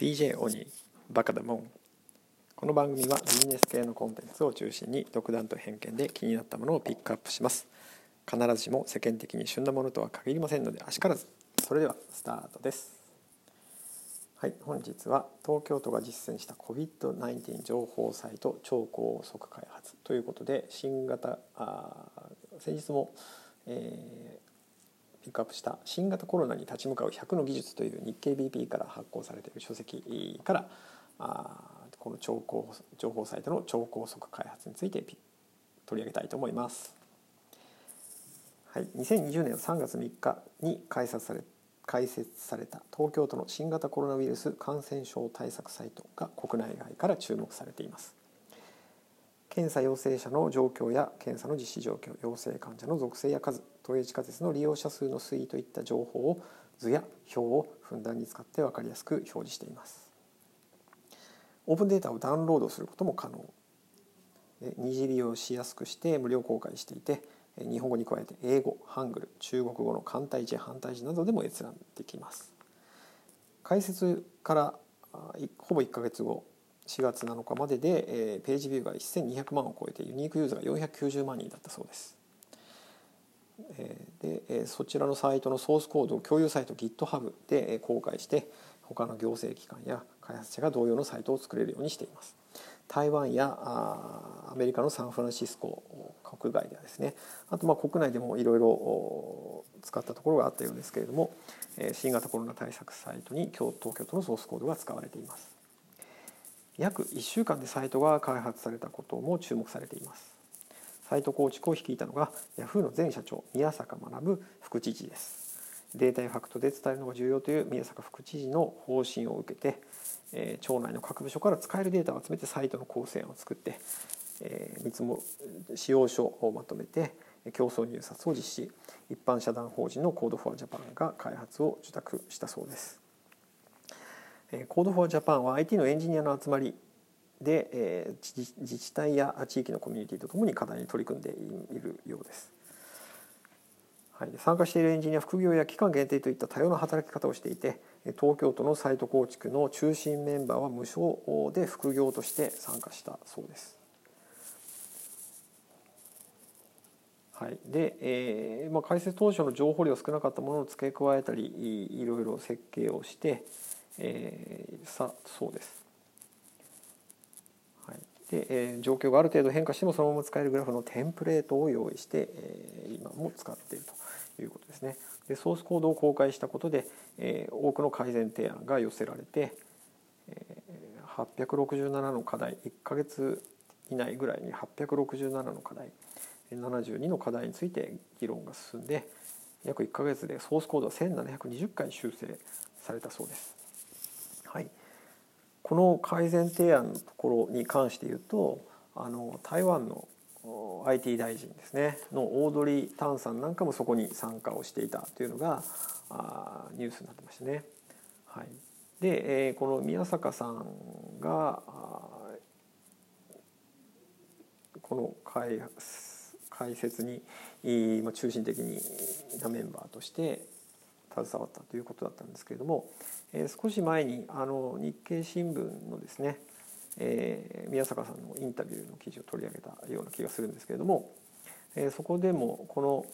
DJ オニーバカだもん。この番組はビジネス系のコンテンツを中心に独断と偏見で気になったものをピックアップします。必ずしも世間的に旬なものとは限りませんのであしからずそれではスタートです。はい本日は東京都が実践した COVID-19 情報サイト超高速開発ということで新型あ先日も、えーピックアップした新型コロナに立ち向かう100の技術という日経 BP から発行されている書籍からあこの超高情報サイトの超高速開発について取り上げたいと思います。はい、2020年3月3日に開設され開設された東京都の新型コロナウイルス感染症対策サイトが国内外から注目されています。検査陽性者の状況や検査の実施状況陽性患者の属性や数都営地下鉄の利用者数の推移といった情報を図や表をふんだんに使って分かりやすく表示していますオープンデータをダウンロードすることも可能二次利用しやすくして無料公開していて日本語に加えて英語ハングル中国語の簡体字反対字などでも閲覧できます開設からほぼ1ヶ月後4月7日までで、えー、ページビューが1200万を超えてユニークユーザーが490万人だったそうです。えー、で、えー、そちらのサイトのソースコードを共有サイト GitHub で公開して他の行政機関や開発者が同様のサイトを作れるようにしています。台湾やアメリカのサンフランシスコ国外ではですねあとまあ国内でもいろいろ使ったところがあったようですけれども新型コロナ対策サイトに東京都のソースコードが使われています。約1週間でサイトが開発されたことも注目されています。サイト構築を率いたのがヤフーの前社長宮坂学副知事です。データやファクトで伝えるのが重要という宮坂副知事の方針を受けて、えー、庁内の各部署から使えるデータを集めてサイトの構成案を作って、えー、見積もり仕様書をまとめて競争入札を実施一般社団法人の Code for Japan が開発を受託したそうです。 Code for Japan は IT のエンジニアの集まりで、えー、自治体や地域のコミュニティとともに課題に取り組んでいるようです。はい、参加しているエンジニア副業や期間限定といった多様な働き方をしていて東京都のサイト構築の中心メンバーは無償で副業として参加したそうです。はい、で、えーまあ、開設当初の情報量少なかったものを付け加えたりいろいろ設計をして、えー、さそうです。はい、で、えー、状況がある程度変化してもそのまま使えるグラフのテンプレートを用意して、えー、今も使っているということですね。でソースコードを公開したことで、えー、多くの改善提案が寄せられて、えー、867の課題1ヶ月以内ぐらいに867の課題72の課題について議論が進んで約1ヶ月でソースコードは1720回修正されたそうです。はい、この改善提案のところに関して言うとあの台湾の IT 大臣ですねのオードリー・タンさんなんかもそこに参加をしていたというのがあニュースになってましたね。はい、で、えー、この宮坂さんがこの開解説に中心的なメンバーとして携わったということだったんですけれども、えー、少し前にあの日経新聞のですね、えー、宮坂さんのインタビューの記事を取り上げたような気がするんですけれども、えー、そこでもこの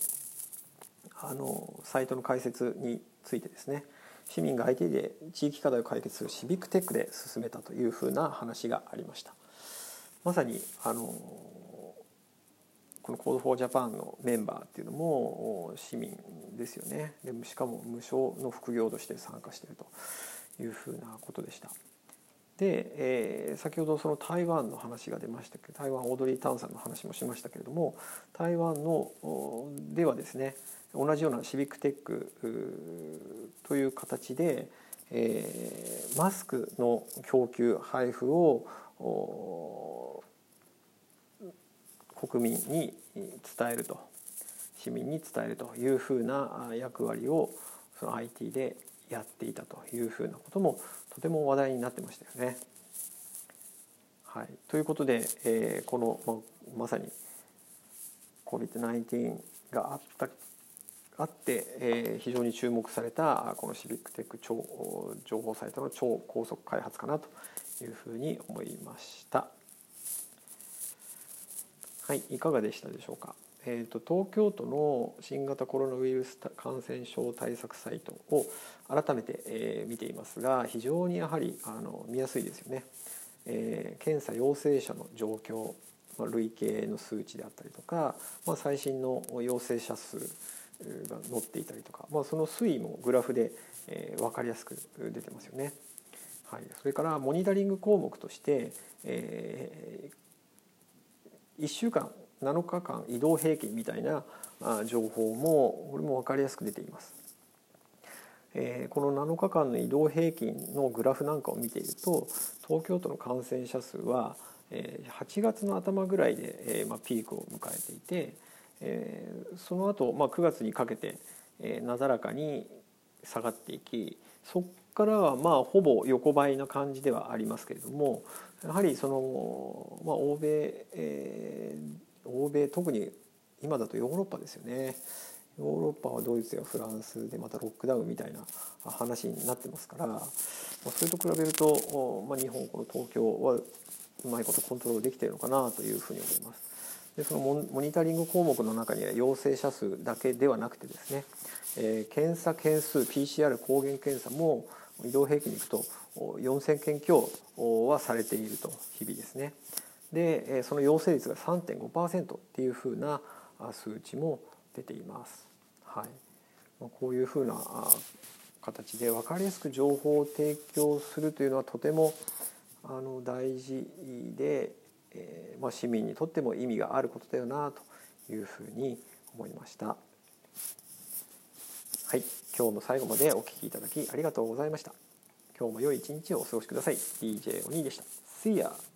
あのサイトの開設についてですね市民が IT で地域課題を解決するシビックテックで進めたというふうな話がありました。まさにあのこの Code for Japan のメンバーっていうのも市民ですよねでしかも無償の副業として参加しているというふうなことでした。で、えー、先ほどその台湾の話が出ましたけど台湾オードリー・タウンさんの話もしましたけれども台湾のではですね同じようなシビックテックという形で、えー、マスクの供給配布を国民に伝えると市民に伝えるというふうな役割をその IT でやっていたというふうなこともとても話題になってましたよね。はい、ということで、えー、この、ままさに COVID-19 があったあって、えー、非常に注目されたこのシビックテック超情報サイトの超高速開発かなというふうに思いました。はい、いかがでしたでしょうか？えーと、東京都の新型コロナウイルス感染症対策サイトを改めて、えー、見ていますが非常にやはりあの見やすいですよね。えー、検査陽性者の状況、まあ、累計の数値であったりとか、まあ、最新の陽性者数が載っていたりとか、まあ、その推移もグラフで、えー、分かりやすく出てますよね。はい、それからモニタリング項目として、えー、1週間7日間移動平均みたいな情報もこれも分かりやすく出ています。えー、この7日間の移動平均のグラフなんかを見ていると東京都の感染者数は、えー、8月の頭ぐらいで、えーまあ、ピークを迎えていて、えー、その後、まあ9月にかけて、え、なだらかに下がっていきそこからはまあほぼ横ばいな感じではありますけれどもやはりその、まあ、欧米、えー、欧米特に今だとヨーロッパですよねヨーロッパはドイツやフランスでまたロックダウンみたいな話になってますから、ま、それと比べると、まあ、日本この東京はうまいことコントロールできてるのかなというふうに思います。でそのモニタリング項目の中には陽性者数だけではなくてですね、えー、検査件数 PCR 抗原検査も移動平均に行くと4,000件強はされていると日々ですね。でその陽性率が3.5%っていうふうな数値も出ています。はい、こういうふうな形で分かりやすく情報を提供するというのはとてもあの大事で、えー、まあ、市民にとっても意味があることだよなというふうに思いました。はい、今日も最後までお聴きいただきありがとうございました。今日も良い一日をお過ごしください。DJ お兄でした。See ya!